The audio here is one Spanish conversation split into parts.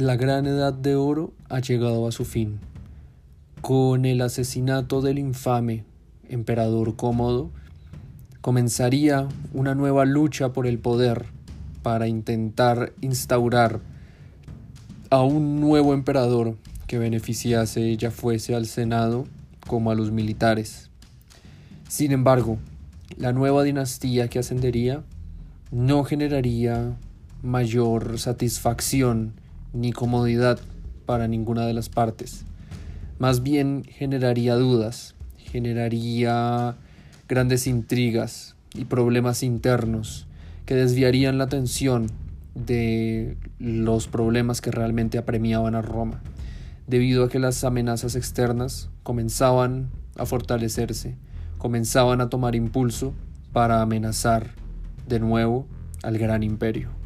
La gran edad de oro ha llegado a su fin. Con el asesinato del infame emperador Cómodo, comenzaría una nueva lucha por el poder para intentar instaurar a un nuevo emperador que beneficiase ya fuese al Senado como a los militares. Sin embargo, la nueva dinastía que ascendería no generaría mayor satisfacción ni comodidad para ninguna de las partes. Más bien generaría dudas, generaría grandes intrigas y problemas internos que desviarían la atención de los problemas que realmente apremiaban a Roma, debido a que las amenazas externas comenzaban a fortalecerse, comenzaban a tomar impulso para amenazar de nuevo al gran imperio.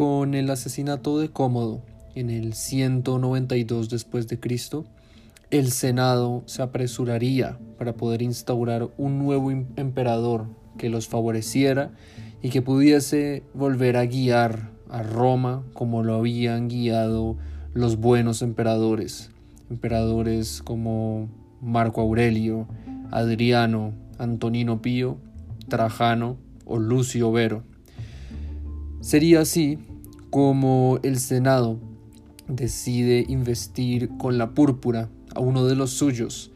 Con el asesinato de Cómodo en el 192 después de Cristo, el Senado se apresuraría para poder instaurar un nuevo emperador que los favoreciera y que pudiese volver a guiar a Roma como lo habían guiado los buenos emperadores, emperadores como Marco Aurelio, Adriano, Antonino Pío, Trajano o Lucio Vero. Sería así como el Senado decide investir con la púrpura a uno de los suyos,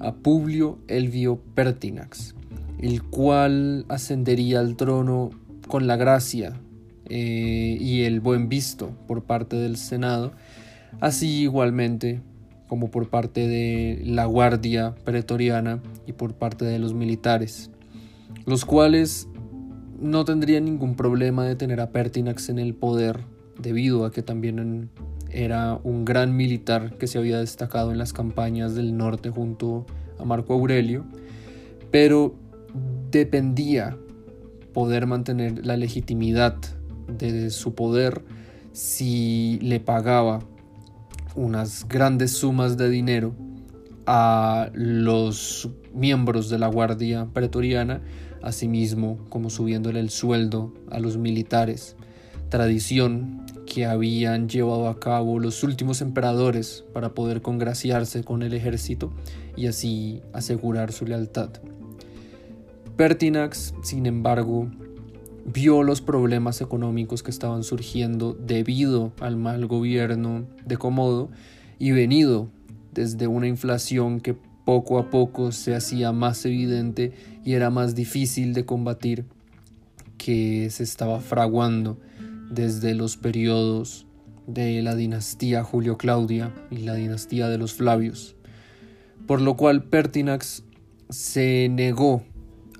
a Publio Elvio Pertinax, el cual ascendería al trono con la gracia eh, y el buen visto por parte del Senado, así igualmente como por parte de la Guardia Pretoriana y por parte de los militares, los cuales no tendría ningún problema de tener a Pertinax en el poder, debido a que también era un gran militar que se había destacado en las campañas del norte junto a Marco Aurelio, pero dependía poder mantener la legitimidad de su poder si le pagaba unas grandes sumas de dinero a los miembros de la Guardia Pretoriana asimismo como subiéndole el sueldo a los militares, tradición que habían llevado a cabo los últimos emperadores para poder congraciarse con el ejército y así asegurar su lealtad. Pertinax, sin embargo, vio los problemas económicos que estaban surgiendo debido al mal gobierno de Comodo y venido desde una inflación que poco a poco se hacía más evidente y era más difícil de combatir que se estaba fraguando desde los periodos de la dinastía Julio Claudia y la dinastía de los Flavios, por lo cual Pertinax se negó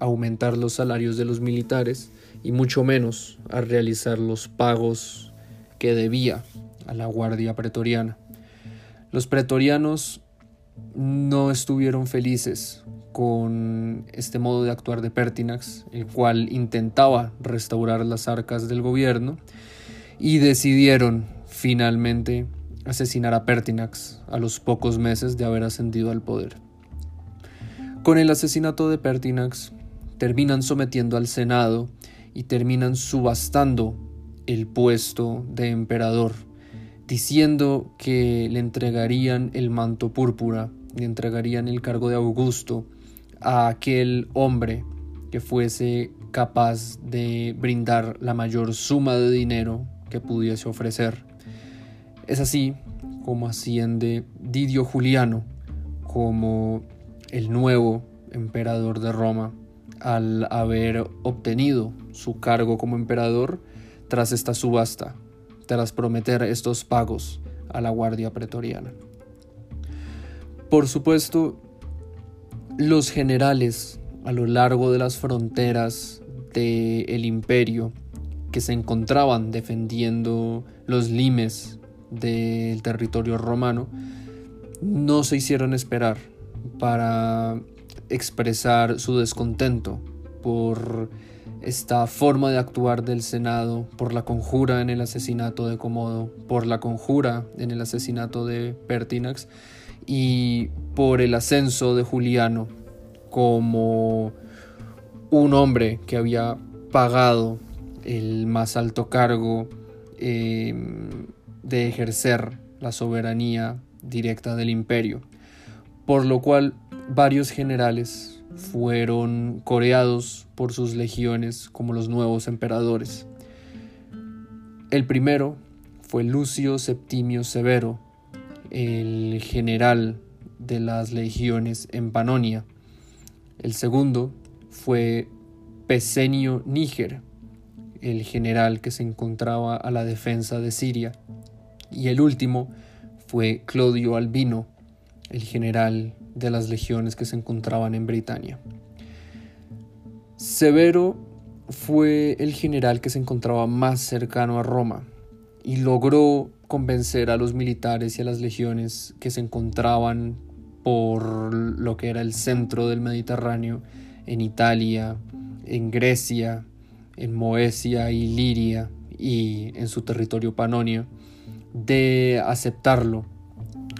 a aumentar los salarios de los militares y mucho menos a realizar los pagos que debía a la Guardia Pretoriana. Los pretorianos no estuvieron felices con este modo de actuar de Pertinax, el cual intentaba restaurar las arcas del gobierno, y decidieron finalmente asesinar a Pertinax a los pocos meses de haber ascendido al poder. Con el asesinato de Pertinax, terminan sometiendo al Senado y terminan subastando el puesto de emperador diciendo que le entregarían el manto púrpura, le entregarían el cargo de Augusto a aquel hombre que fuese capaz de brindar la mayor suma de dinero que pudiese ofrecer. Es así como asciende Didio Juliano como el nuevo emperador de Roma al haber obtenido su cargo como emperador tras esta subasta tras prometer estos pagos a la Guardia Pretoriana. Por supuesto, los generales a lo largo de las fronteras del imperio que se encontraban defendiendo los limes del territorio romano no se hicieron esperar para expresar su descontento por esta forma de actuar del Senado por la conjura en el asesinato de Comodo, por la conjura en el asesinato de Pertinax y por el ascenso de Juliano como un hombre que había pagado el más alto cargo em, de ejercer la soberanía directa del imperio, por lo cual varios generales fueron coreados por sus legiones como los nuevos emperadores. El primero fue Lucio Septimio Severo, el general de las legiones en Panonia. El segundo fue Pesenio Níger, el general que se encontraba a la defensa de Siria. Y el último fue Claudio Albino, el general de las legiones que se encontraban en Britania. Severo fue el general que se encontraba más cercano a Roma y logró convencer a los militares y a las legiones que se encontraban por lo que era el centro del Mediterráneo, en Italia, en Grecia, en Moesia y Liria y en su territorio Panonia, de aceptarlo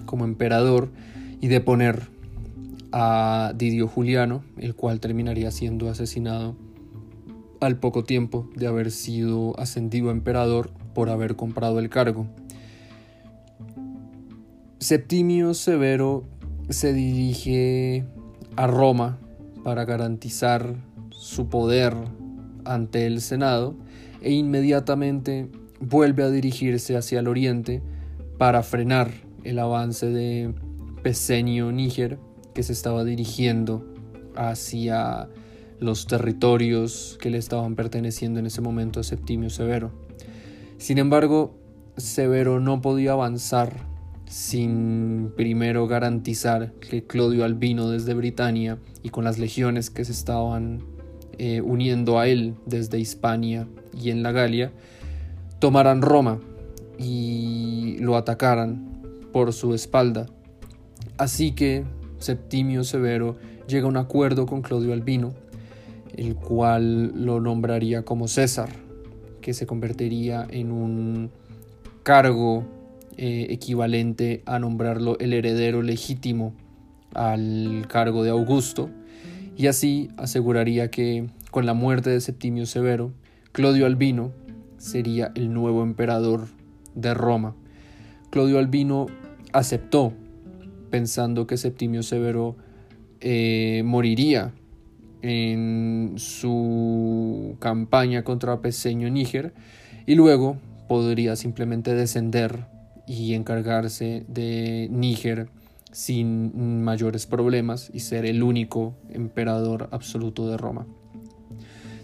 como emperador y de poner a Didio Juliano, el cual terminaría siendo asesinado al poco tiempo de haber sido ascendido a emperador por haber comprado el cargo. Septimio Severo se dirige a Roma para garantizar su poder ante el Senado e inmediatamente vuelve a dirigirse hacia el oriente para frenar el avance de Pesenio Níger que se estaba dirigiendo hacia los territorios que le estaban perteneciendo en ese momento a Septimio Severo. Sin embargo, Severo no podía avanzar sin primero garantizar que Clodio Albino desde Britania y con las legiones que se estaban eh, uniendo a él desde Hispania y en la Galia, tomaran Roma y lo atacaran por su espalda. Así que Septimio Severo llega a un acuerdo con Claudio Albino, el cual lo nombraría como César, que se convertiría en un cargo eh, equivalente a nombrarlo el heredero legítimo al cargo de Augusto, y así aseguraría que con la muerte de Septimio Severo, Claudio Albino sería el nuevo emperador de Roma. Claudio Albino aceptó, pensando que Septimio Severo eh, moriría en su campaña contra Peseño Níger y luego podría simplemente descender y encargarse de Níger sin mayores problemas y ser el único emperador absoluto de Roma.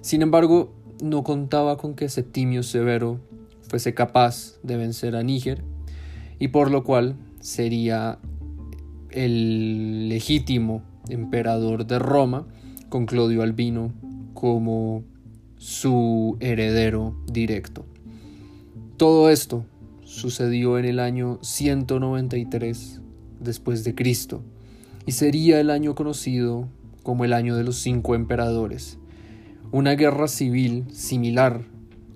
Sin embargo, no contaba con que Septimio Severo fuese capaz de vencer a Níger y por lo cual sería el legítimo emperador de Roma con Claudio Albino como su heredero directo. Todo esto sucedió en el año 193 después de Cristo, y sería el año conocido como el año de los cinco emperadores, una guerra civil similar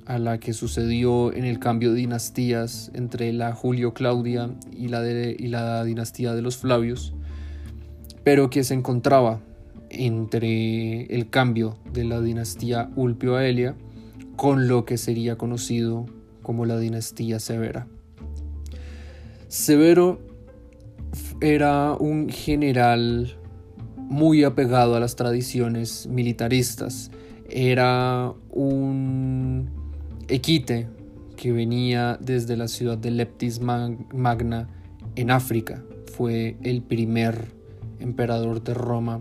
a la que sucedió en el cambio de dinastías entre la Julio Claudia y la, y la dinastía de los Flavios, pero que se encontraba entre el cambio de la dinastía Ulpio Aelia con lo que sería conocido como la dinastía Severa. Severo era un general muy apegado a las tradiciones militaristas. Era un equite que venía desde la ciudad de Leptis Magna en África. Fue el primer emperador de Roma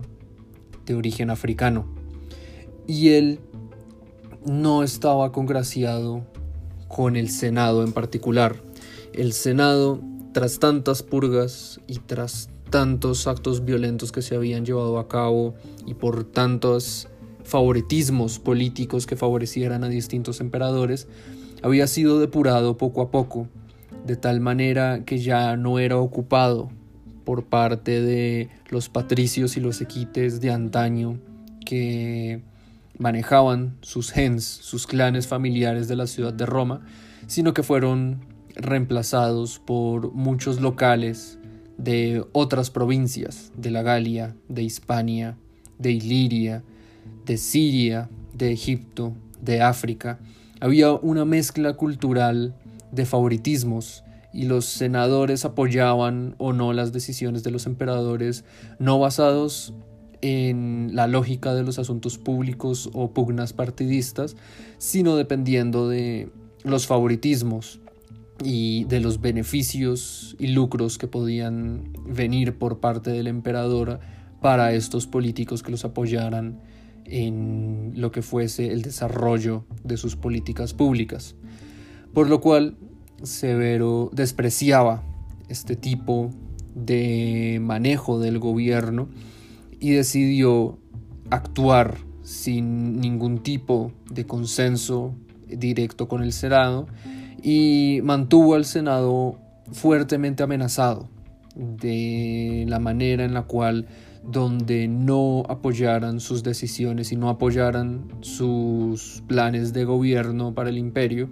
de origen africano. Y él no estaba congraciado con el Senado en particular. El Senado tras tantas purgas y tras tantos actos violentos que se habían llevado a cabo y por tantos favoritismos políticos que favorecieran a distintos emperadores, había sido depurado poco a poco, de tal manera que ya no era ocupado por parte de los patricios y los equites de antaño que manejaban sus gens, sus clanes familiares de la ciudad de Roma, sino que fueron reemplazados por muchos locales de otras provincias de la Galia, de Hispania de Iliria, de Siria, de Egipto, de África. Había una mezcla cultural de favoritismos y los senadores apoyaban o no las decisiones de los emperadores no basados en la lógica de los asuntos públicos o pugnas partidistas, sino dependiendo de los favoritismos y de los beneficios y lucros que podían venir por parte del emperador para estos políticos que los apoyaran en lo que fuese el desarrollo de sus políticas públicas. Por lo cual Severo despreciaba este tipo de manejo del gobierno y decidió actuar sin ningún tipo de consenso directo con el Senado y mantuvo al Senado fuertemente amenazado de la manera en la cual donde no apoyaran sus decisiones y no apoyaran sus planes de gobierno para el imperio,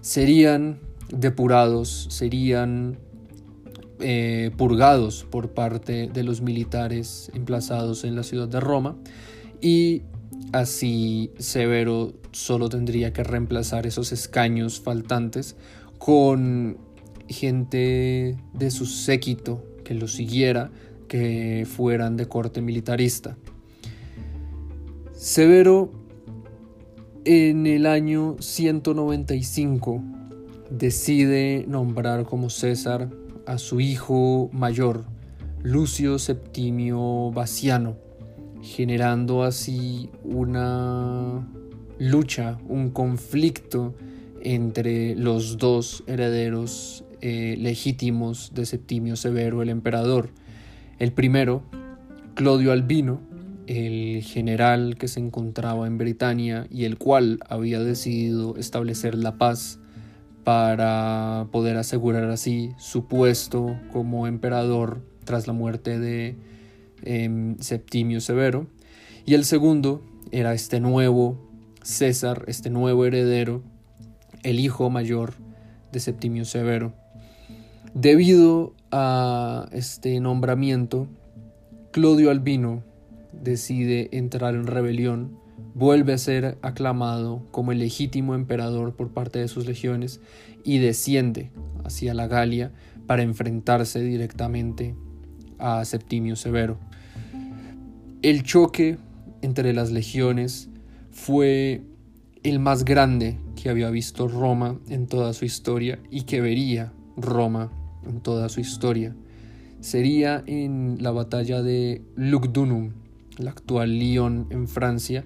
serían depurados, serían eh, purgados por parte de los militares emplazados en la ciudad de Roma y así Severo solo tendría que reemplazar esos escaños faltantes con gente de su séquito que lo siguiera, que fueran de corte militarista. Severo en el año 195 decide nombrar como César a su hijo mayor, Lucio Septimio Baciano, generando así una lucha, un conflicto entre los dos herederos eh, legítimos de Septimio Severo, el emperador. El primero, Clodio Albino, el general que se encontraba en Britania y el cual había decidido establecer la paz para poder asegurar así su puesto como emperador tras la muerte de em, Septimio Severo. Y el segundo era este nuevo César, este nuevo heredero, el hijo mayor de Septimio Severo. Debido a este nombramiento, Clodio Albino decide entrar en rebelión vuelve a ser aclamado como el legítimo emperador por parte de sus legiones y desciende hacia la Galia para enfrentarse directamente a Septimio Severo. El choque entre las legiones fue el más grande que había visto Roma en toda su historia y que vería Roma en toda su historia. Sería en la batalla de Lugdunum, la actual Lyon en Francia,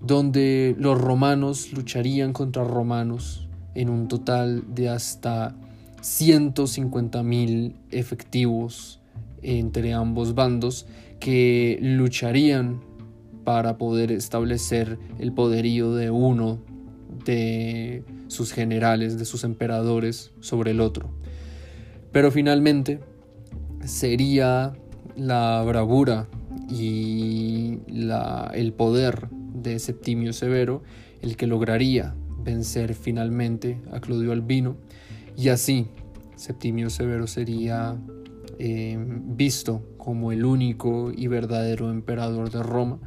donde los romanos lucharían contra romanos en un total de hasta 150.000 efectivos entre ambos bandos que lucharían para poder establecer el poderío de uno de sus generales, de sus emperadores sobre el otro. Pero finalmente sería la bravura y el poder de Septimio Severo el que lograría vencer finalmente a Claudio Albino y así Septimio Severo sería eh, visto como el único y verdadero emperador de Roma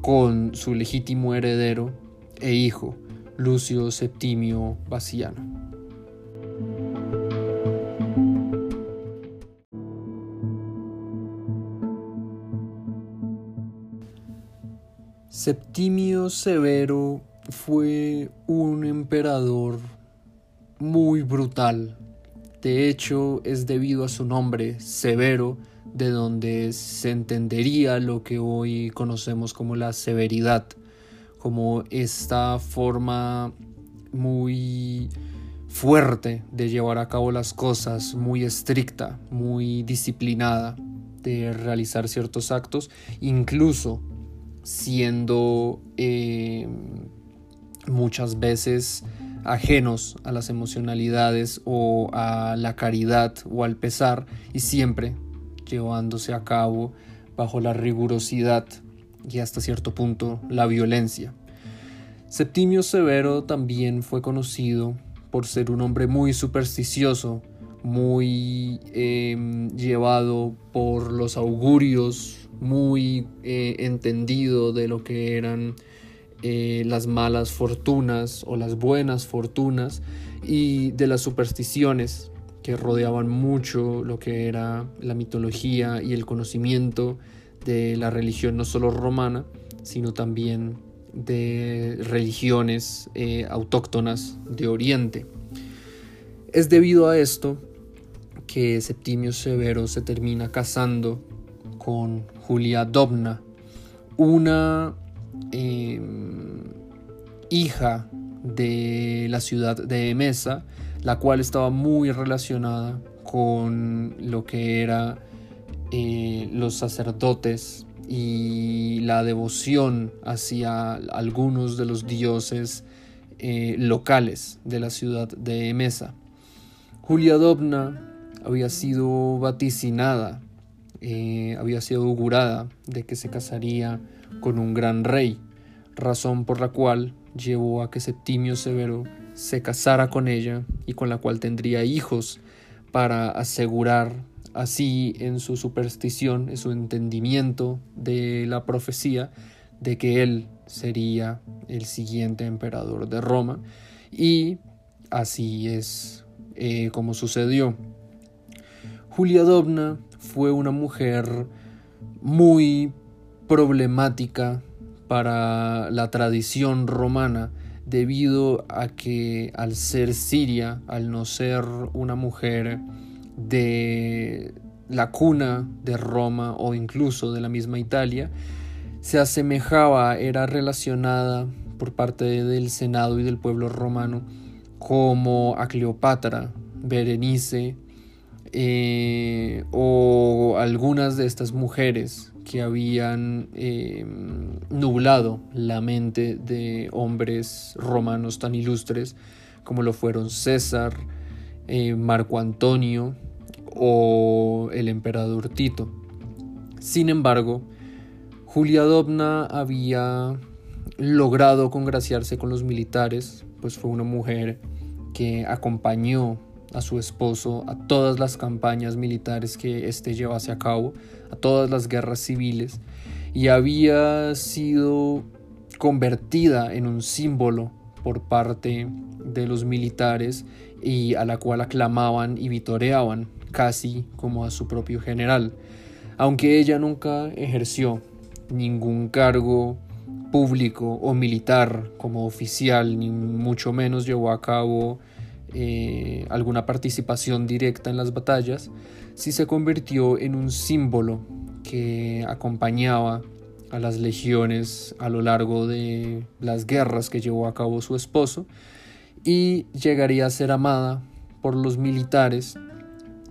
con su legítimo heredero e hijo Lucio Septimio Baciano. Septimio Severo fue un emperador muy brutal. De hecho, es debido a su nombre, Severo, de donde se entendería lo que hoy conocemos como la severidad, como esta forma muy fuerte de llevar a cabo las cosas, muy estricta, muy disciplinada de realizar ciertos actos, incluso siendo eh, muchas veces ajenos a las emocionalidades o a la caridad o al pesar y siempre llevándose a cabo bajo la rigurosidad y hasta cierto punto la violencia. Septimio Severo también fue conocido por ser un hombre muy supersticioso, muy em, llevado por los augurios muy eh, entendido de lo que eran eh, las malas fortunas o las buenas fortunas y de las supersticiones que rodeaban mucho lo que era la mitología y el conocimiento de la religión no solo romana, sino también de religiones eh, autóctonas de Oriente. Es debido a esto que Septimio Severo se termina casando con Julia Dobna, una em, hija de la ciudad de Emesa, la cual estaba muy relacionada con lo que era eh, los sacerdotes y la devoción hacia algunos de los dioses eh, locales de la ciudad de Emesa. Julia Dobna había sido vaticinada, eh, había sido augurada de que se casaría con un gran rey, razón por la cual llevó a que Septimio Severo se casara con ella y con la cual tendría hijos para asegurar así en su superstición, en su entendimiento de la profecía, de que él sería el siguiente emperador de Roma. Y así es eh, como sucedió. Julia Dobna fue una mujer muy problemática para la tradición romana debido a que al ser siria, al no ser una mujer de la cuna de Roma o incluso de la misma Italia, se asemejaba, era relacionada por parte del Senado y del pueblo romano como a Cleopatra, Berenice eh, o algunas de estas mujeres que habían em, nublado la mente de hombres romanos tan ilustres como lo fueron César, eh, Marco Antonio o el emperador Tito. Sin embargo, Julia Dobna había logrado congraciarse con los militares, pues fue una mujer que acompañó a su esposo a todas las campañas militares que éste llevase a cabo, a todas las guerras civiles, y había sido convertida en un símbolo por parte de los militares y a la cual aclamaban y vitoreaban casi como a su propio general, aunque ella nunca ejerció ningún cargo público o militar como oficial, ni mucho menos llevó a cabo eh, alguna participación directa en las batallas, sí se convirtió en un símbolo que acompañaba a las legiones a lo largo de las guerras que llevó a cabo su esposo y llegaría a ser amada por los militares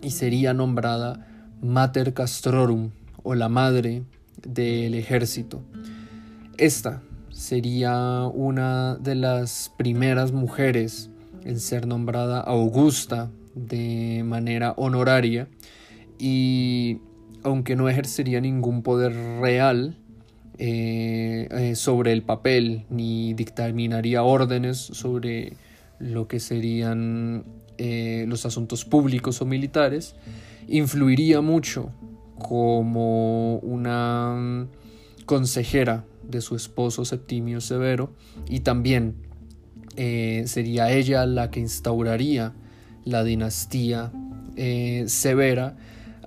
y sería nombrada Mater Castrorum o la madre del ejército. Esta sería una de las primeras mujeres en ser nombrada Augusta de manera honoraria y aunque no ejercería ningún poder real eh, eh, sobre el papel ni dictaminaría órdenes sobre lo que serían eh, los asuntos públicos o militares, influiría mucho como una consejera de su esposo Septimio Severo y también eh, sería ella la que instauraría la dinastía eh, severa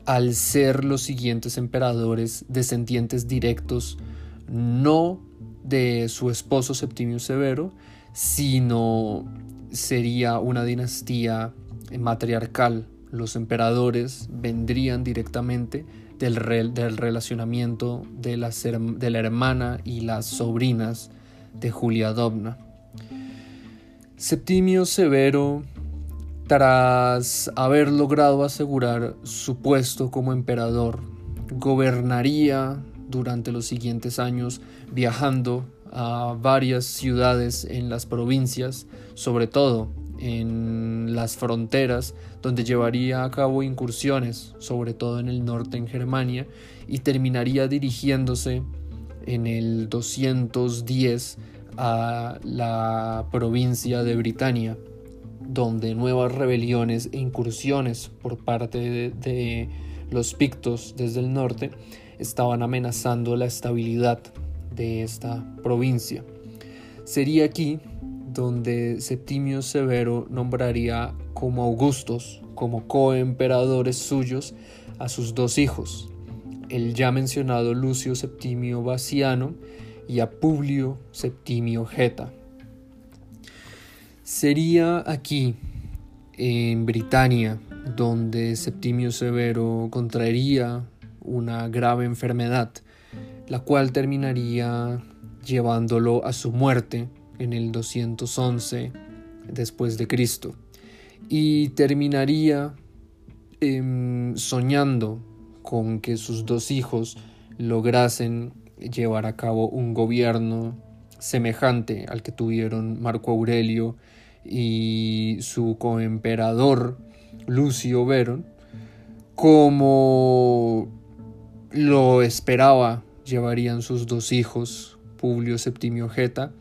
al ser los siguientes emperadores descendientes directos no de su esposo Septimio Severo, sino sería una dinastía matriarcal. Los emperadores vendrían directamente del, del relacionamiento de, de la hermana y las sobrinas de Julia Dobna. Septimio Severo, tras haber logrado asegurar su puesto como emperador, gobernaría durante los siguientes años viajando a varias ciudades en las provincias, sobre todo en las fronteras, donde llevaría a cabo incursiones, sobre todo en el norte en Germania, y terminaría dirigiéndose en el 210 a la provincia de Britania, donde nuevas rebeliones e incursiones por parte de, los pictos desde el norte estaban amenazando la estabilidad de esta provincia. Sería aquí donde Septimio Severo nombraría como Augustos, como coemperadores suyos, a sus dos hijos, el ya mencionado Lucio Septimio Baciano y a Publio Septimio Geta. Sería aquí, en Britania, donde Septimio Severo contraería una grave enfermedad, la cual terminaría llevándolo a su muerte en el 211 después de Cristo y terminaría em, soñando con que sus dos hijos lograsen llevar a cabo un gobierno semejante al que tuvieron Marco Aurelio y su coemperador Lucio Verón, como lo esperaba llevarían sus dos hijos, Publio Septimio Geta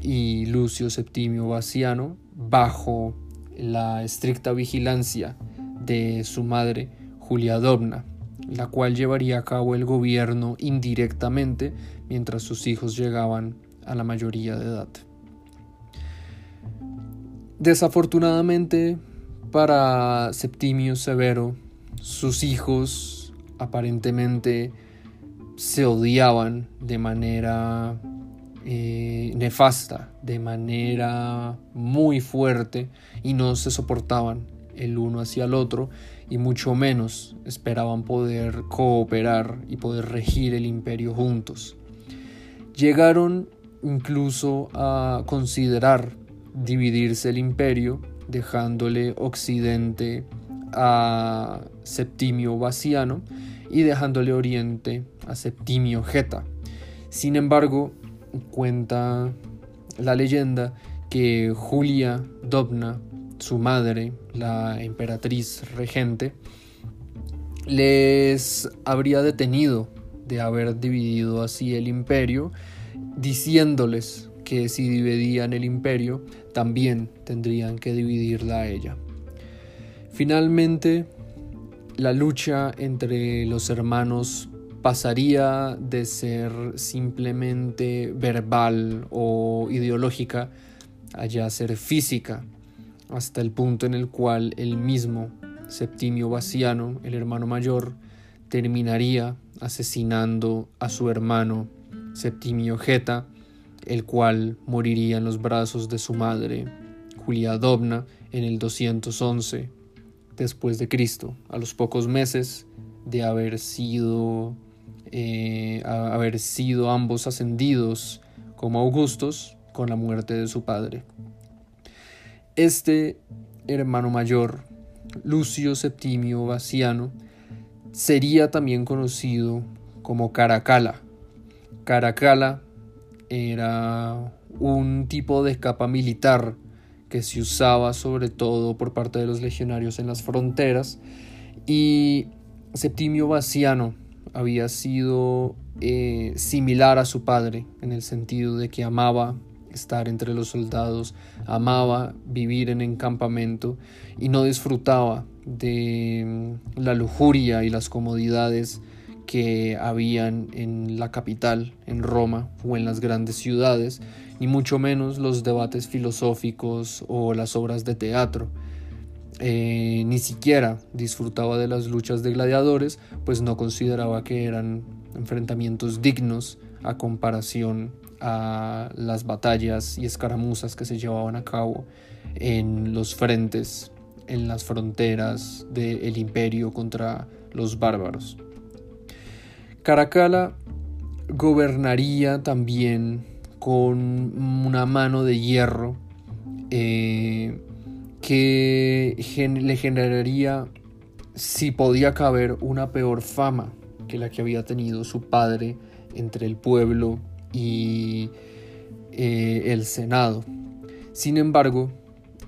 y Lucio Septimio Baciano, bajo la estricta vigilancia de su madre Julia Dobna, la cual llevaría a cabo el gobierno indirectamente mientras sus hijos llegaban a la mayoría de edad. Desafortunadamente para Septimio Severo, sus hijos aparentemente se odiaban de manera eh, nefasta, de manera muy fuerte y no se soportaban el uno hacia el otro y mucho menos esperaban poder cooperar y poder regir el imperio juntos. Llegaron incluso a considerar dividirse el imperio, dejándole Occidente a Septimio Baciano y dejándole Oriente a Septimio Geta. Sin embargo, cuenta la leyenda que Julia Dobna, su madre, la emperatriz regente, les habría detenido de haber dividido así el imperio, diciéndoles que si dividían el imperio, también tendrían que dividirla a ella. Finalmente, la lucha entre los hermanos pasaría de ser simplemente verbal o ideológica a ya ser física, hasta el punto en el cual el mismo Septimio Baciano, el hermano mayor, terminaría asesinando a su hermano Septimio Geta, el cual moriría en los brazos de su madre, Julia Dobna, en el 211 después de Cristo, a los pocos meses de haber sido, eh, haber sido ambos ascendidos como Augustos con la muerte de su padre. Este hermano mayor, Lucio Septimio Baciano, sería también conocido como Caracala. Caracala era un tipo de escapa militar que se usaba sobre todo por parte de los legionarios en las fronteras y Septimio Baciano había sido eh, similar a su padre en el sentido de que amaba estar entre los soldados, amaba vivir en encampamento y no disfrutaba de mm, la lujuria y las comodidades que habían en la capital, en Roma o en las grandes ciudades, ni mucho menos los debates filosóficos o las obras de teatro. Eh, ni siquiera disfrutaba de las luchas de gladiadores, pues no consideraba que eran enfrentamientos dignos a comparación a las batallas y escaramuzas que se llevaban a cabo en los frentes, en las fronteras del imperio contra los bárbaros. Caracalla gobernaría también con una mano de hierro eh, que le generaría, si podía caber, una peor fama que la que había tenido su padre entre el pueblo y eh, el Senado. Sin embargo,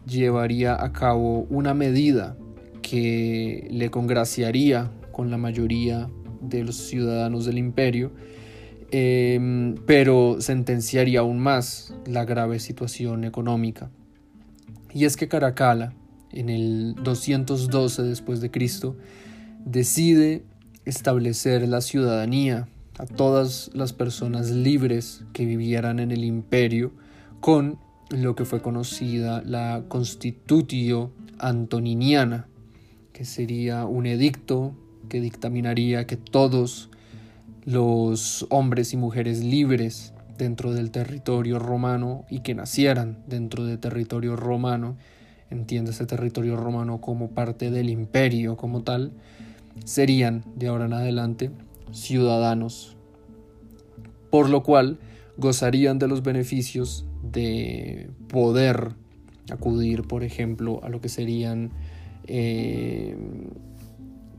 llevaría a cabo una medida que le congraciaría con la mayoría de los ciudadanos del imperio Em, pero sentenciaría aún más la grave situación económica. Y es que Caracalla, en el 212 después de Cristo, decide establecer la ciudadanía a todas las personas libres que vivieran en el imperio con lo que fue conocida la Constitutio Antoniniana, que sería un edicto que dictaminaría que todos los hombres y mujeres libres dentro del territorio romano y que nacieran dentro del territorio romano, ese territorio romano como parte del imperio como tal, serían de ahora en adelante ciudadanos, por lo cual gozarían de los beneficios de poder acudir, por ejemplo, a lo que serían eh,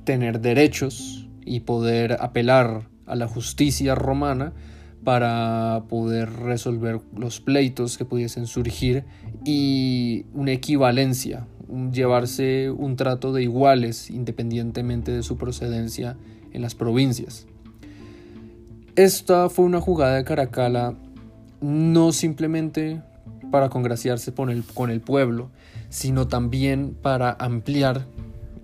tener derechos y poder apelar a la justicia romana para poder resolver los pleitos que pudiesen surgir y una equivalencia, llevarse un trato de iguales independientemente de su procedencia en las provincias. Esta fue una jugada de Caracalla no simplemente para congraciarse con el, con el pueblo, sino también para ampliar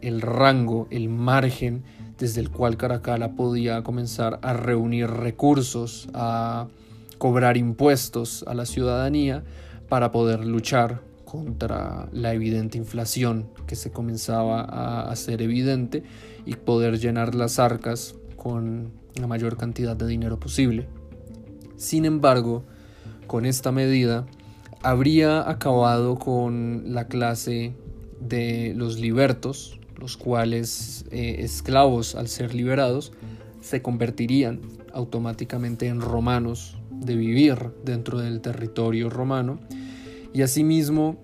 el rango, el margen desde el cual Caracalla podía comenzar a reunir recursos, a cobrar impuestos a la ciudadanía para poder luchar contra la evidente inflación que se comenzaba a hacer evidente y poder llenar las arcas con la mayor cantidad de dinero posible. Sin embargo, con esta medida habría acabado con la clase de los libertos, los cuales eh, esclavos al ser liberados se convertirían automáticamente en romanos de vivir dentro del territorio romano y asimismo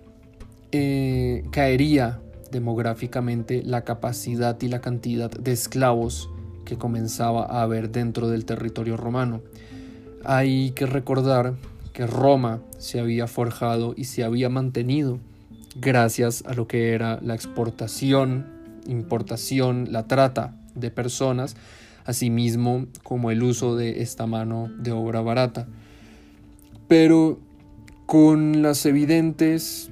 eh, caería demográficamente la capacidad y la cantidad de esclavos que comenzaba a haber dentro del territorio romano. Hay que recordar que Roma se había forjado y se había mantenido gracias a lo que era la exportación, importación, la trata de personas, asimismo como el uso de esta mano de obra barata. Pero con las evidentes,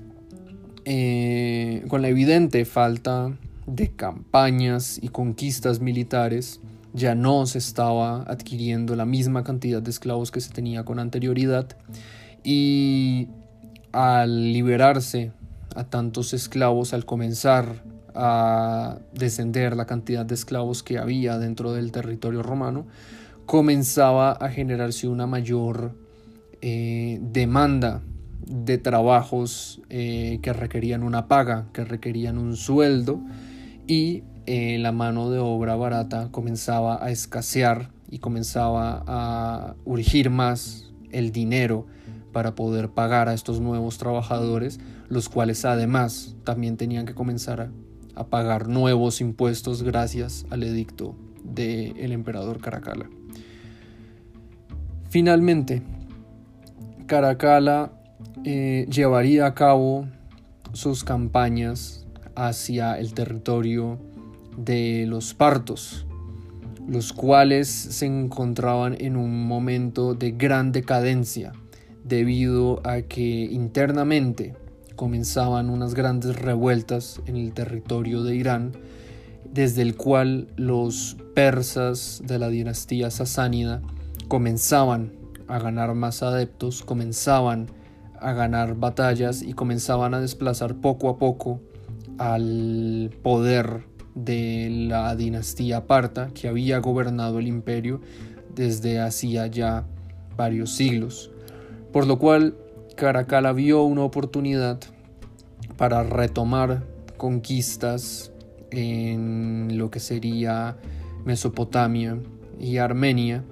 eh, con la evidente falta de campañas y conquistas militares, ya no se estaba adquiriendo la misma cantidad de esclavos que se tenía con anterioridad. Y al liberarse a tantos esclavos, al comenzar a descender la cantidad de esclavos que había dentro del territorio romano, comenzaba a generarse una mayor eh, demanda de trabajos eh, que requerían una paga, que requerían un sueldo y eh, la mano de obra barata comenzaba a escasear y comenzaba a urgir más el dinero para poder pagar a estos nuevos trabajadores, los cuales además también tenían que comenzar a, pagar nuevos impuestos gracias al edicto del emperador Caracalla. Finalmente, Caracalla eh, llevaría a cabo sus campañas hacia el territorio de los partos, los cuales se encontraban en un momento de gran decadencia debido a que internamente comenzaban unas grandes revueltas en el territorio de Irán, desde el cual los persas de la dinastía sasánida comenzaban a ganar más adeptos, comenzaban a ganar batallas y comenzaban a desplazar poco a poco al poder de la dinastía Parta que había gobernado el imperio desde hacía ya varios siglos, por lo cual Caracalla vio una oportunidad para retomar conquistas en lo que sería Mesopotamia y Armenia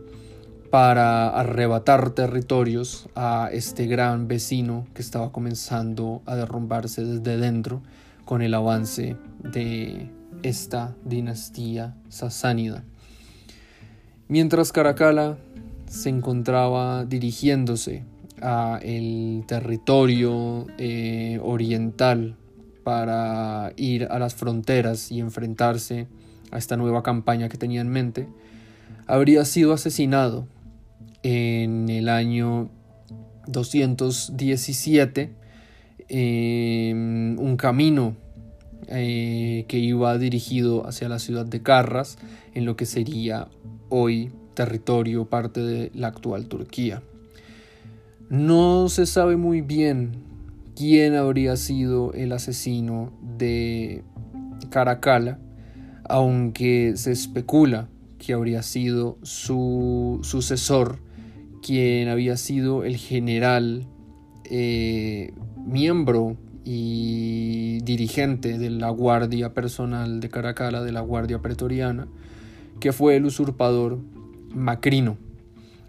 para arrebatar territorios a este gran vecino que estaba comenzando a derrumbarse desde dentro con el avance de esta dinastía sasánida. Mientras Caracalla se encontraba dirigiéndose a el territorio eh, oriental para ir a las fronteras y enfrentarse a esta nueva campaña que tenía en mente, habría sido asesinado en el año 217 en un camino eh, que iba dirigido hacia la ciudad de Carras, en lo que sería hoy territorio parte de la actual Turquía. No se sabe muy bien quién habría sido el asesino de Caracalla, aunque se especula que habría sido su sucesor, quien había sido el general eh, miembro y dirigente de la Guardia Personal de Caracalla, de la Guardia Pretoriana, que fue el usurpador Macrino,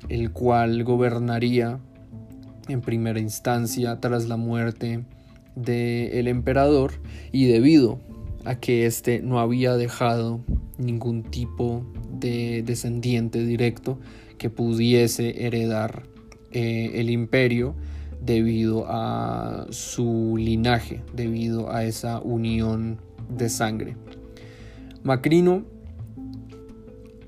el cual gobernaría en primera instancia tras la muerte del emperador y debido a que éste no había dejado ningún tipo de descendiente directo que pudiese heredar eh, el imperio, debido a su linaje, debido a esa unión de sangre. Macrino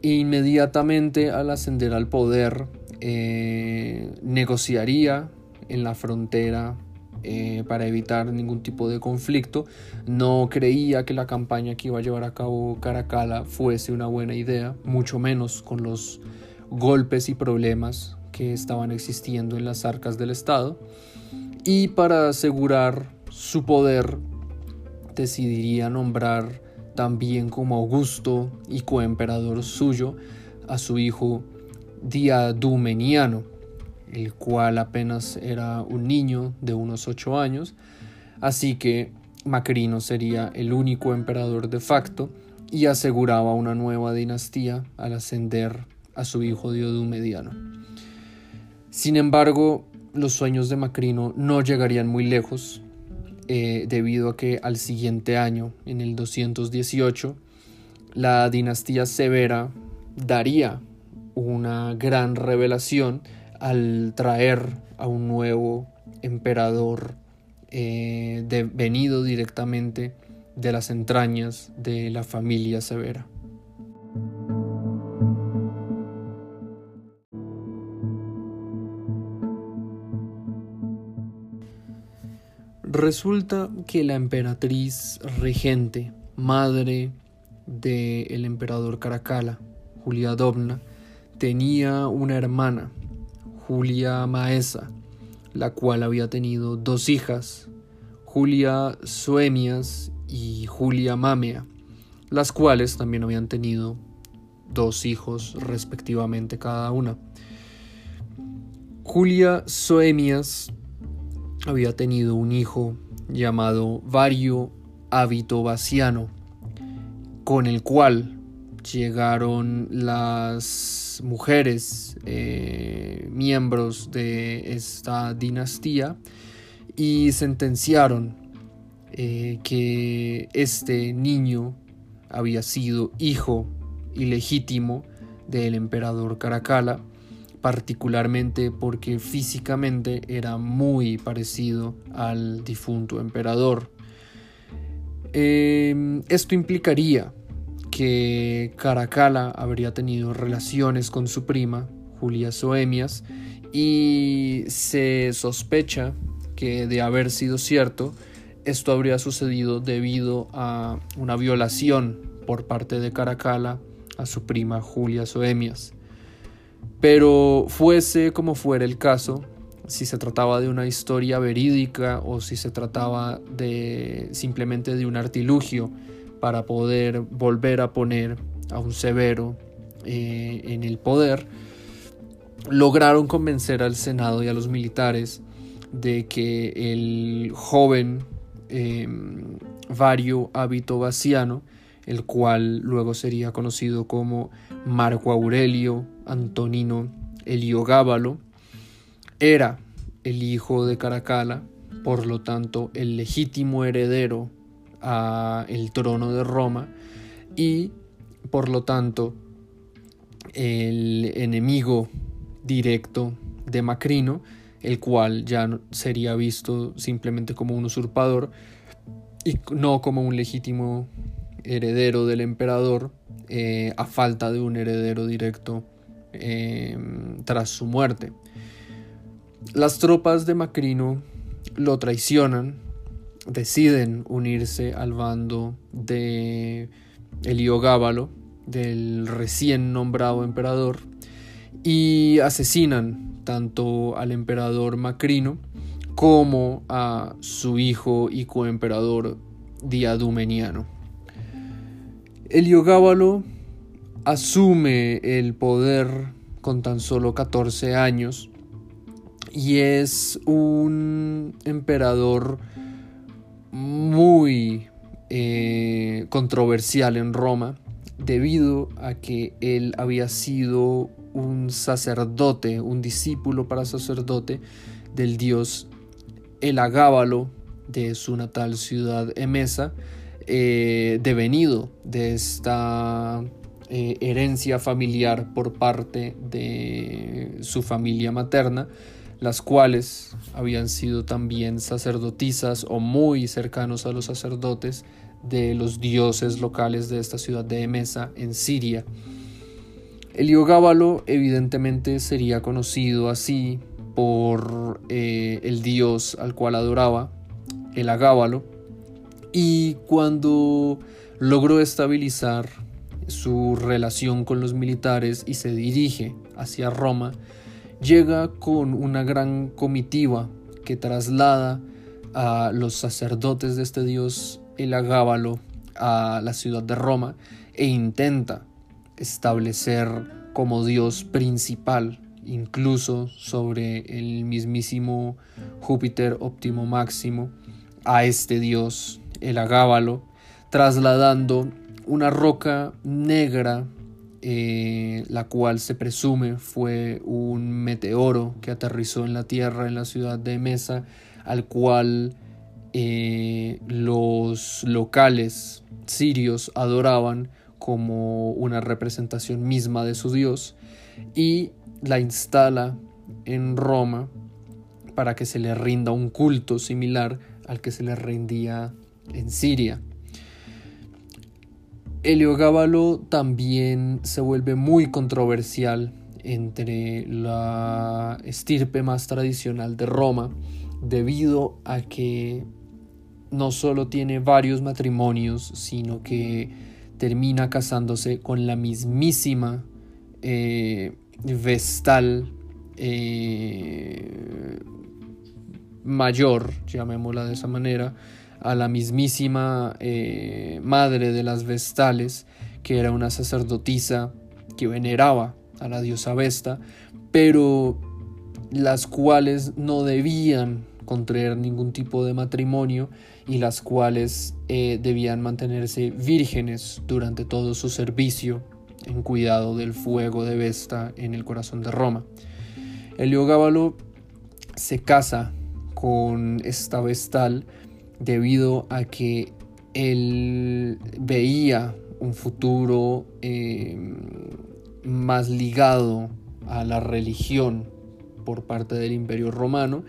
inmediatamente al ascender al poder eh, negociaría en la frontera eh, para evitar ningún tipo de conflicto. No creía que la campaña que iba a llevar a cabo Caracalla fuese una buena idea, mucho menos con los golpes y problemas que estaban existiendo en las arcas del Estado y para asegurar su poder decidiría nombrar también como Augusto y coemperador suyo a su hijo Diadumeniano, el cual apenas era un niño de unos ocho años, así que Macrino sería el único emperador de facto y aseguraba una nueva dinastía al ascender a su hijo Diadumeniano. Sin embargo, los sueños de Macrino no llegarían muy lejos, eh, debido a que al siguiente año, en el 218, la dinastía severa daría una gran revelación al traer a un nuevo emperador eh, venido directamente de las entrañas de la familia severa. Resulta que la emperatriz regente, madre del emperador Caracalla, Julia Dobna, tenía una hermana, Julia Maesa, la cual había tenido dos hijas, Julia Soemias y Julia Mamea, las cuales también habían tenido dos hijos respectivamente cada una. Julia Soemias había tenido un hijo llamado Vario Hábito Vaciano, con el cual llegaron las mujeres eh, miembros de esta dinastía y sentenciaron eh, que este niño había sido hijo ilegítimo del emperador Caracalla particularmente porque físicamente era muy parecido al difunto emperador. Em, esto implicaría que Caracalla habría tenido relaciones con su prima, Julia Soemias, y se sospecha que de haber sido cierto, esto habría sucedido debido a una violación por parte de Caracalla a su prima Julia Soemias. Pero fuese como fuera el caso, si se trataba de una historia verídica o si se trataba de simplemente de un artilugio para poder volver a poner a un severo eh, en el poder, lograron convencer al Senado y a los militares de que el joven eh, Vario Hábito Vaciano, el cual luego sería conocido como Marco Aurelio Antonino Heliogábalo, era el hijo de Caracalla, por lo tanto el legítimo heredero a el trono de Roma y por lo tanto el enemigo directo de Macrino, el cual ya sería visto simplemente como un usurpador y no como un legítimo heredero del emperador eh, a falta de un heredero directo em, tras su muerte. Las tropas de Macrino lo traicionan deciden unirse al bando de Heliogábalo, del recién nombrado emperador, y asesinan tanto al emperador Macrino como a su hijo y coemperador Diadumeniano. Heliogábalo asume el poder con tan solo 14 años y es un emperador muy eh, controversial en Roma debido a que él había sido un sacerdote, un discípulo para sacerdote del dios Elagábalo de su natal ciudad Emesa, eh, devenido de esta eh, herencia familiar por parte de su familia materna, las cuales habían sido también sacerdotisas o muy cercanos a los sacerdotes de los dioses locales de esta ciudad de Emesa en Siria. Heliogábalo evidentemente sería conocido así por eh, el dios al cual adoraba, el Agábalo, y cuando logró estabilizar su relación con los militares y se dirige hacia Roma, llega con una gran comitiva que traslada a los sacerdotes de este dios, el Agábalo, a la ciudad de Roma e intenta establecer como dios principal, incluso sobre el mismísimo Júpiter óptimo máximo, a este dios, el Agábalo, trasladando una roca negra eh, la cual se presume fue un meteoro que aterrizó en la Tierra en la ciudad de Mesa, al cual eh, los locales sirios adoraban como una representación misma de su dios y la instala en Roma para que se le rinda un culto similar al que se le rendía en Siria. Heliogábalo también se vuelve muy controversial entre la estirpe más tradicional de Roma debido a que no solo tiene varios matrimonios, sino que termina casándose con la mismísima eh, Vestal eh, mayor, llamémosla de esa manera, a la mismísima eh, madre de las Vestales, que era una sacerdotisa que veneraba a la diosa Vesta, pero las cuales no debían contraer ningún tipo de matrimonio y las cuales eh, debían mantenerse vírgenes durante todo su servicio en cuidado del fuego de Vesta en el corazón de Roma. Heliogábalo se casa con esta vestal debido a que él veía un futuro em, más ligado a la religión por parte del imperio romano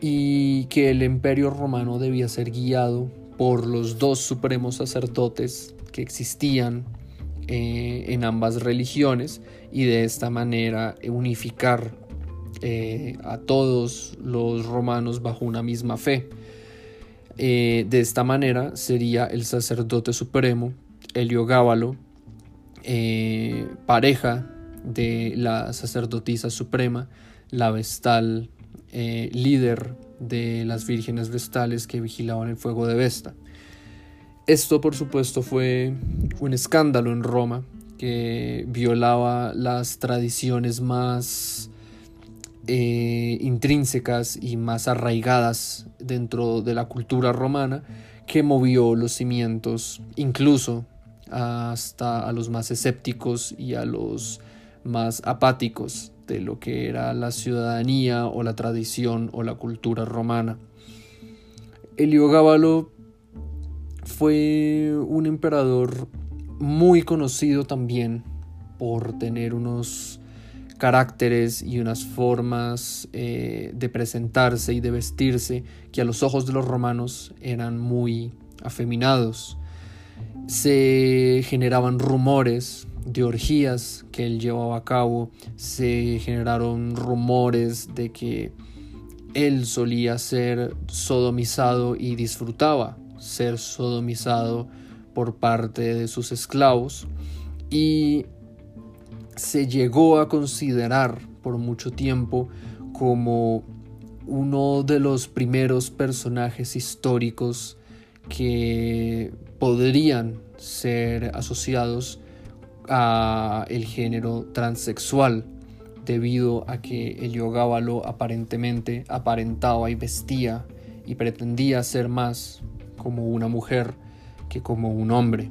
y que el imperio romano debía ser guiado por los dos supremos sacerdotes que existían eh, en ambas religiones y de esta manera unificar eh, a todos los romanos bajo una misma fe. Eh, de esta manera sería el sacerdote supremo, Heliogábalo, eh, pareja de la sacerdotisa suprema, la vestal, eh, líder de las vírgenes vestales que vigilaban el fuego de Vesta. Esto, por supuesto, fue un escándalo en Roma que violaba las tradiciones más eh, intrínsecas y más arraigadas dentro de la cultura romana que movió los cimientos incluso hasta a los más escépticos y a los más apáticos de lo que era la ciudadanía o la tradición o la cultura romana. Heliogábalo fue un emperador muy conocido también por tener unos caracteres y unas formas eh, de presentarse y de vestirse que a los ojos de los romanos eran muy afeminados. Se generaban rumores de orgías que él llevaba a cabo, se generaron rumores de que él solía ser sodomizado y disfrutaba ser sodomizado por parte de sus esclavos y se llegó a considerar por mucho tiempo como uno de los primeros personajes históricos que podrían ser asociados a el género transexual debido a que Heliogábalo aparentemente aparentaba y vestía y pretendía ser más como una mujer que como un hombre.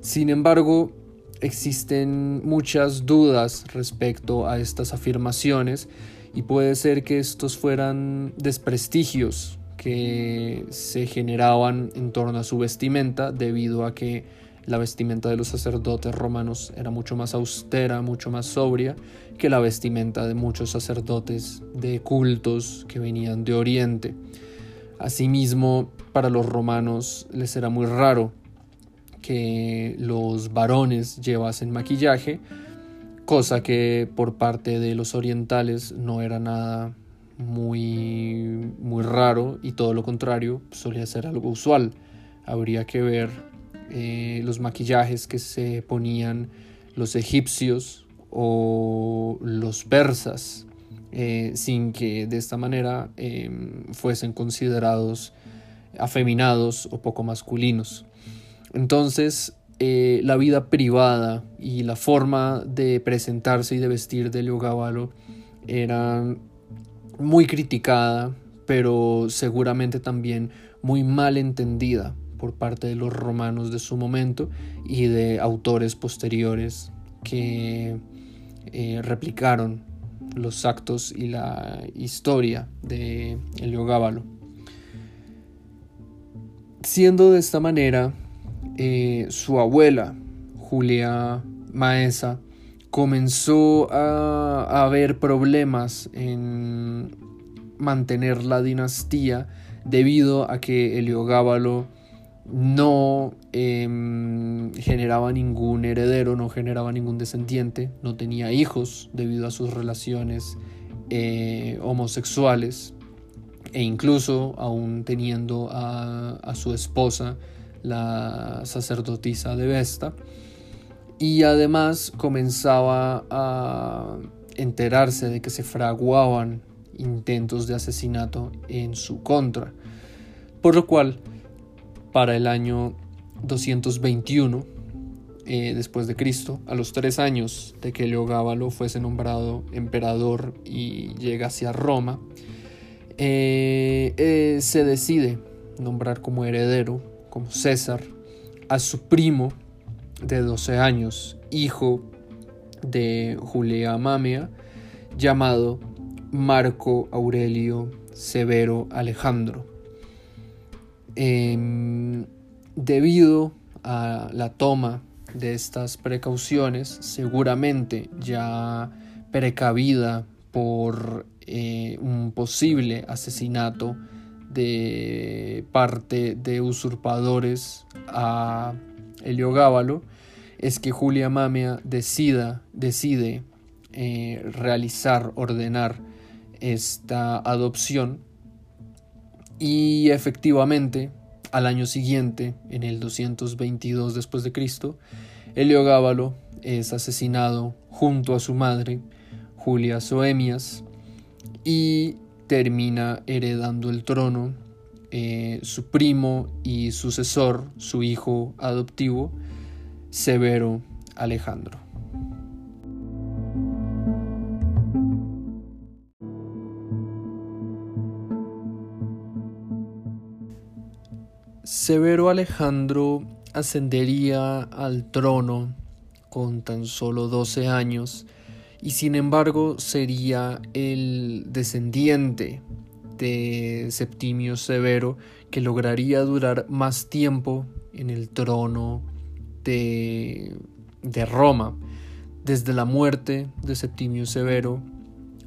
Sin embargo, existen muchas dudas respecto a estas afirmaciones y puede ser que estos fueran desprestigios que se generaban en torno a su vestimenta debido a que la vestimenta de los sacerdotes romanos era mucho más austera, mucho más sobria que la vestimenta de muchos sacerdotes de cultos que venían de Oriente. Asimismo, para los romanos les era muy raro que los varones llevasen maquillaje, cosa que por parte de los orientales no era nada muy, muy raro y todo lo contrario solía ser algo usual. Habría que ver eh, los maquillajes que se ponían los egipcios o los persas, eh, sin que de esta manera em, fuesen considerados afeminados o poco masculinos. Entonces, eh, la vida privada y la forma de presentarse y de vestir de Leogábalo era muy criticada, pero seguramente también muy mal entendida por parte de los romanos de su momento y de autores posteriores que eh, replicaron los actos y la historia de Heliogábalo. Siendo de esta manera, eh, su abuela, Julia Maesa, comenzó a, haber problemas en mantener la dinastía debido a que Heliogábalo no em, generaba ningún heredero, no generaba ningún descendiente, no tenía hijos debido a sus relaciones eh, homosexuales e incluso aún teniendo a, su esposa, la sacerdotisa de Vesta, y además comenzaba a enterarse de que se fraguaban intentos de asesinato en su contra, por lo cual para el año 221 eh, después de Cristo, a los tres años de que Leogábalo fuese nombrado emperador y llega hacia Roma, eh, eh, se decide nombrar como heredero, como César, a su primo de 12 años, hijo de Julia Mamia, llamado Marco Aurelio Severo Alejandro. Em, debido a la toma de estas precauciones, seguramente ya precavida por eh, un posible asesinato de parte de usurpadores a Heliogábalo, es que Julia Mamia decida, decide eh, realizar, ordenar esta adopción. Y efectivamente al año siguiente, en el 222 después de Cristo, Heliogábalo es asesinado junto a su madre, Julia Soemias, y termina heredando el trono eh, su primo y sucesor, su hijo adoptivo, Severo Alejandro. Severo Alejandro ascendería al trono con tan solo 12 años y sin embargo sería el descendiente de Septimio Severo que lograría durar más tiempo en el trono de, Roma. Desde la muerte de Septimio Severo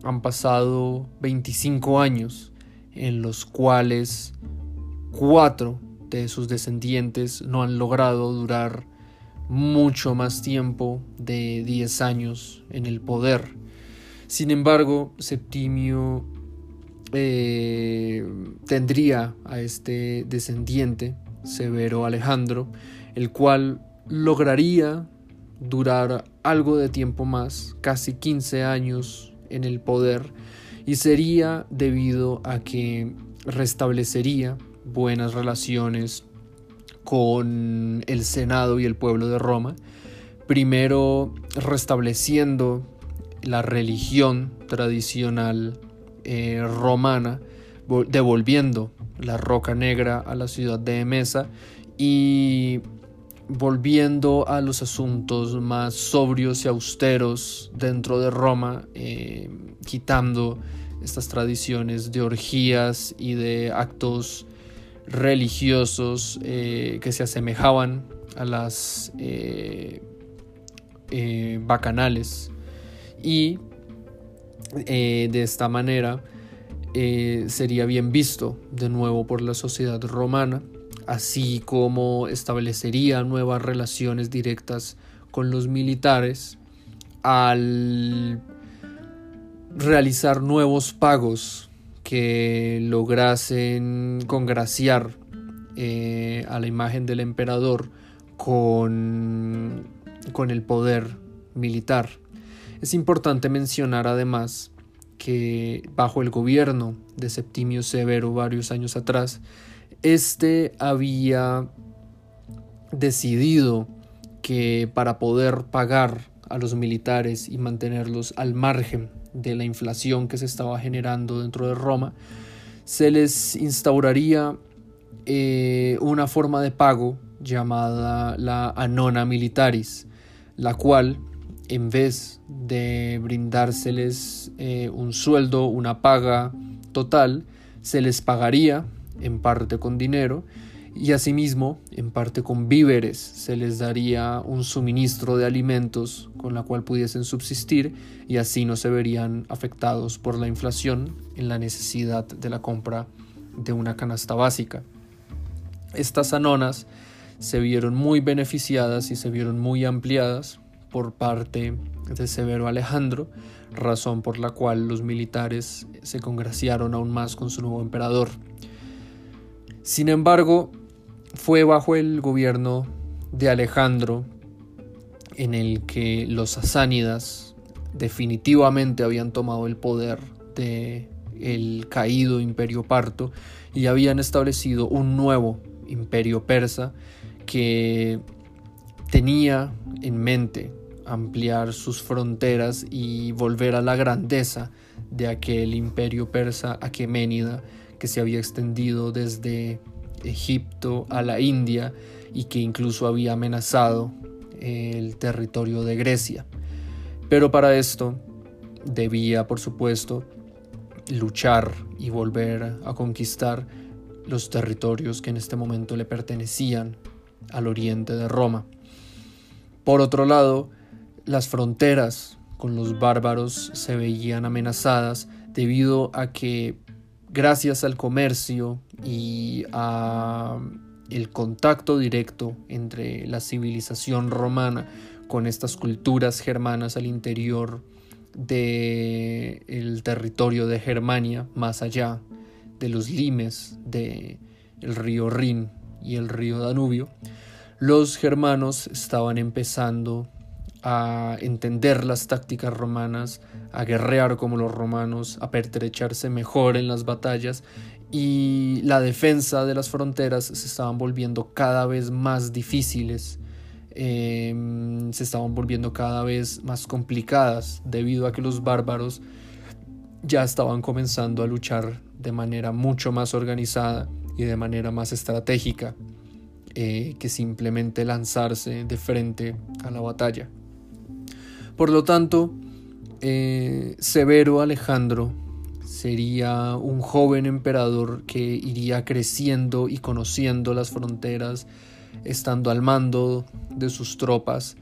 han pasado 25 años en los cuales cuatro de sus descendientes no han logrado durar mucho más tiempo de 10 años en el poder. Sin embargo, Septimio eh, tendría a este descendiente, Severo Alejandro, el cual lograría durar algo de tiempo más, casi 15 años en el poder, y sería debido a que restablecería buenas relaciones con el Senado y el pueblo de Roma, primero restableciendo la religión tradicional eh, romana, devolviendo la roca negra a la ciudad de Emesa y volviendo a los asuntos más sobrios y austeros dentro de Roma, eh, quitando estas tradiciones de orgías y de actos religiosos eh, que se asemejaban a las eh, bacanales. Y de esta manera sería bien visto de nuevo por la sociedad romana así como establecería nuevas relaciones directas con los militares al realizar nuevos pagos que lograsen congraciar eh, a la imagen del emperador con, con el poder militar. Es importante mencionar además que bajo el gobierno de Septimio Severo varios años atrás, este había decidido que para poder pagar a los militares y mantenerlos al margen de la inflación que se estaba generando dentro de Roma, se les instauraría eh, una forma de pago llamada la anona militaris, la cual en vez de brindárseles eh, un sueldo, una paga total, se les pagaría en parte con dinero y asimismo en parte con víveres se les daría un suministro de alimentos con la cual pudiesen subsistir y así no se verían afectados por la inflación en la necesidad de la compra de una canasta básica. Estas anonas se vieron muy beneficiadas y se vieron muy ampliadas por parte de Severo Alejandro, razón por la cual los militares se congraciaron aún más con su nuevo emperador. Sin embargo, fue bajo el gobierno de Alejandro en el que los asánidas definitivamente habían tomado el poder de el caído imperio parto y habían establecido un nuevo imperio persa que tenía en mente ampliar sus fronteras y volver a la grandeza de aquel imperio persa aqueménida que se había extendido desde Egipto a la India y que incluso había amenazado el territorio de Grecia. Pero para esto debía, por supuesto, luchar y volver a conquistar los territorios que en este momento le pertenecían al oriente de Roma. Por otro lado, las fronteras con los bárbaros se veían amenazadas debido a que gracias al comercio y a el contacto directo entre la civilización romana con estas culturas germanas al interior del el territorio de Germania, más allá de los limes del el río Rin y el río Danubio, los germanos estaban empezando a entender las tácticas romanas, a guerrear como los romanos, a pertrecharse mejor en las batallas y la defensa de las fronteras se estaban volviendo cada vez más difíciles, em, se estaban volviendo cada vez más complicadas debido a que los bárbaros ya estaban comenzando a luchar de manera mucho más organizada y de manera más estratégica eh, que simplemente lanzarse de frente a la batalla. Por lo tanto, eh, Severo Alejandro sería un joven emperador que iría creciendo y conociendo las fronteras, estando al mando de sus tropas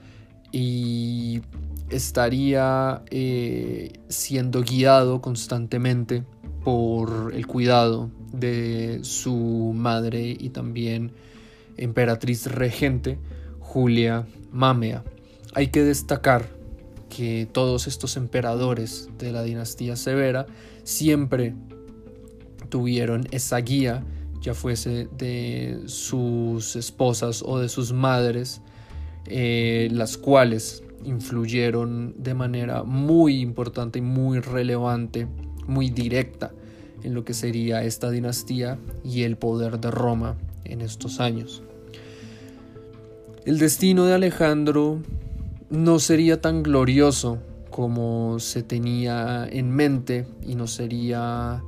y estaría eh, siendo guiado constantemente por el cuidado de su madre y también emperatriz regente Julia Mamea. Hay que destacar que todos estos emperadores de la dinastía severa siempre tuvieron esa guía, ya fuese de sus esposas o de sus madres, eh, las cuales influyeron de manera muy importante y muy relevante, muy directa en lo que sería esta dinastía y el poder de Roma en estos años. El destino de Alejandro no sería tan glorioso como se tenía en mente y no sería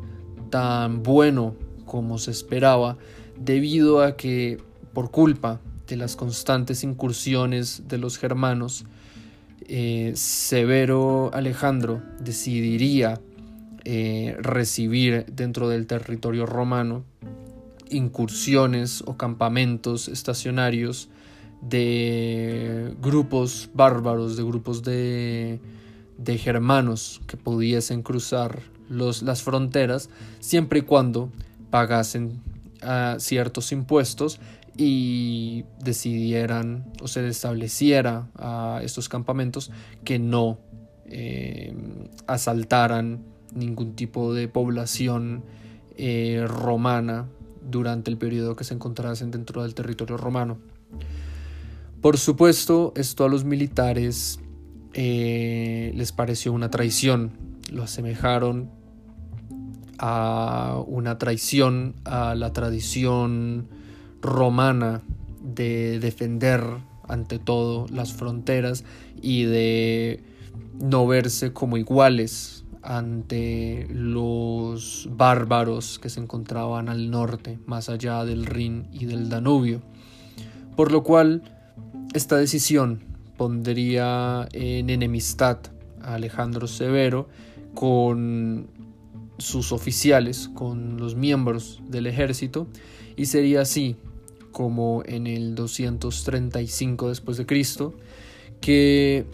tan bueno como se esperaba debido a que por culpa de las constantes incursiones de los germanos eh, Severo Alejandro decidiría eh, recibir dentro del territorio romano incursiones o campamentos estacionarios de grupos bárbaros, de grupos de, de germanos que pudiesen cruzar los, las fronteras siempre y cuando pagasen ah, ciertos impuestos y decidieran o se estableciera a estos campamentos que no eh, asaltaran ningún tipo de población eh, romana durante el periodo que se encontrasen dentro del territorio romano. Por supuesto, esto a los militares eh, les pareció una traición, lo asemejaron a una traición a la tradición romana de defender ante todo las fronteras y de no verse como iguales ante los bárbaros que se encontraban al norte, más allá del Rin y del Danubio. Por lo cual, esta decisión pondría en enemistad a Alejandro Severo con sus oficiales, con los miembros del ejército, y sería así como en el 235 después de Cristo, que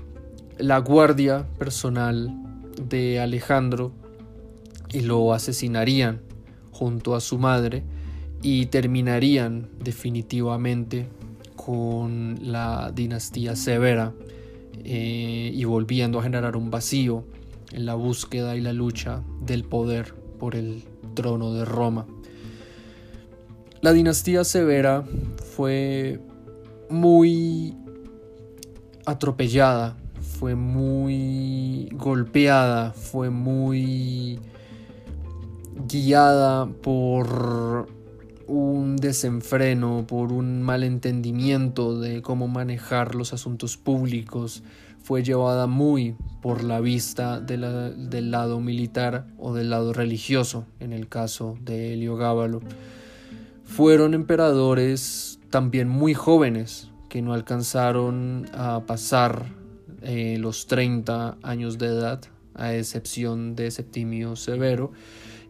la guardia personal de Alejandro y lo asesinarían junto a su madre y terminarían definitivamente con la dinastía severa eh, y volviendo a generar un vacío en la búsqueda y la lucha del poder por el trono de Roma. La dinastía severa fue muy atropellada, fue muy golpeada, fue muy guiada por un desenfreno, por un malentendimiento de cómo manejar los asuntos públicos, fue llevada muy por la vista del lado militar o del lado religioso, en el caso de Heliogábalo fueron emperadores también muy jóvenes que no alcanzaron a pasar eh, los 30 años de edad, a excepción de Septimio Severo,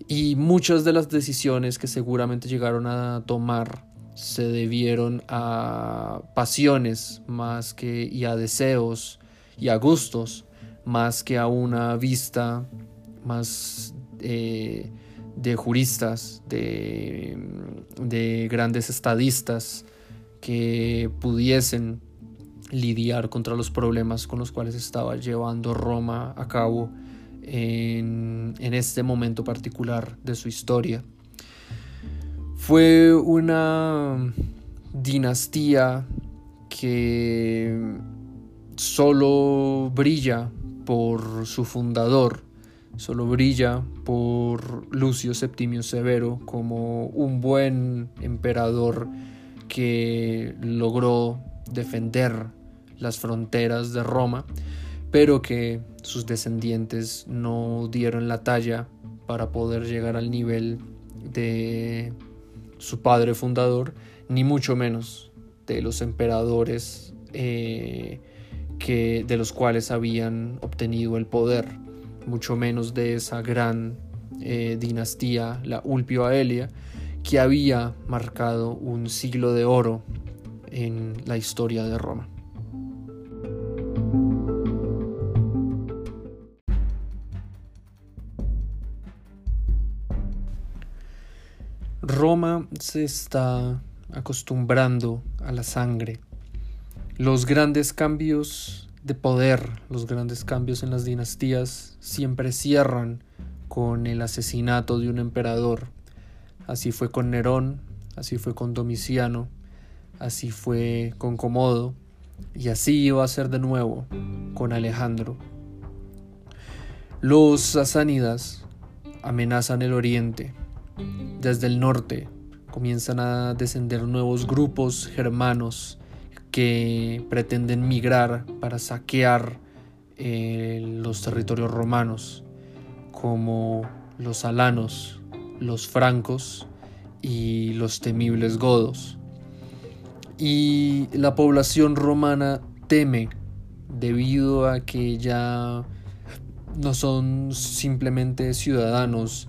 y muchas de las decisiones que seguramente llegaron a tomar se debieron a pasiones más que y a deseos y a gustos más que a una vista más eh, de juristas, de, de grandes estadistas que pudiesen lidiar contra los problemas con los cuales estaba llevando Roma a cabo en, este momento particular de su historia. Fue una dinastía que solo brilla por su fundador, solo brilla por Lucio Septimio Severo como un buen emperador que logró defender las fronteras de Roma, pero que sus descendientes no dieron la talla para poder llegar al nivel de su padre fundador, ni mucho menos de los emperadores eh, que, de los cuales habían obtenido el poder mucho menos de esa gran eh, dinastía, la Ulpio Aelia, que había marcado un siglo de oro en la historia de Roma. Roma se está acostumbrando a la sangre. Los grandes cambios de poder, los grandes cambios en las dinastías siempre cierran con el asesinato de un emperador así fue con Nerón, así fue con Domiciano, así fue con Comodo, y así iba a ser de nuevo con Alejandro. Los sasánidas amenazan el oriente. Desde el norte comienzan a descender nuevos grupos germanos que pretenden migrar para saquear eh, los territorios romanos, como los alanos, los francos y los temibles godos. Y la población romana teme debido a que ya no son simplemente ciudadanos,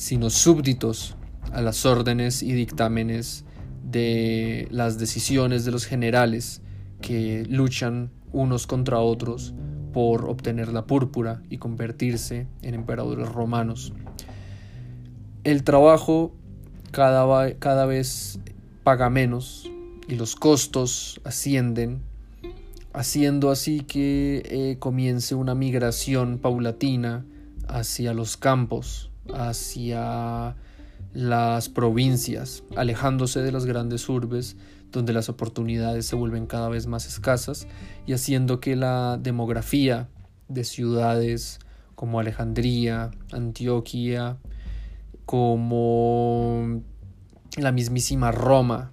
sino súbditos a las órdenes y dictámenes de las decisiones de los generales que luchan unos contra otros por obtener la púrpura y convertirse en emperadores romanos. El trabajo cada, cada vez paga menos y los costos ascienden, haciendo así que eh, comience una migración paulatina hacia los campos, hacia las provincias, alejándose de las grandes urbes donde las oportunidades se vuelven cada vez más escasas y haciendo que la demografía de ciudades como Alejandría, Antioquia, como la mismísima Roma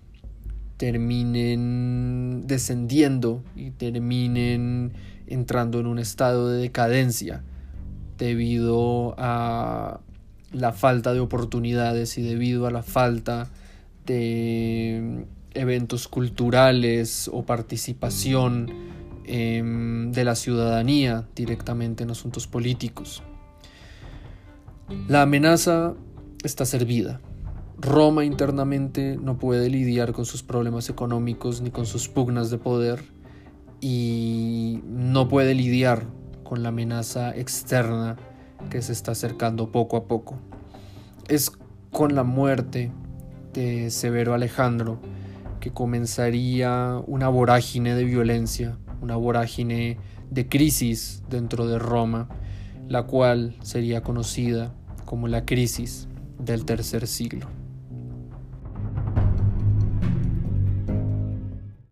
terminen descendiendo y terminen entrando en un estado de decadencia debido a la falta de oportunidades y debido a la falta de eventos culturales o participación em, de la ciudadanía directamente en asuntos políticos. La amenaza está servida. Roma internamente no puede lidiar con sus problemas económicos ni con sus pugnas de poder y no puede lidiar con la amenaza externa que se está acercando poco a poco. Es con la muerte de Severo Alejandro que comenzaría una vorágine de violencia, una vorágine de crisis dentro de Roma, la cual sería conocida como la crisis del tercer siglo.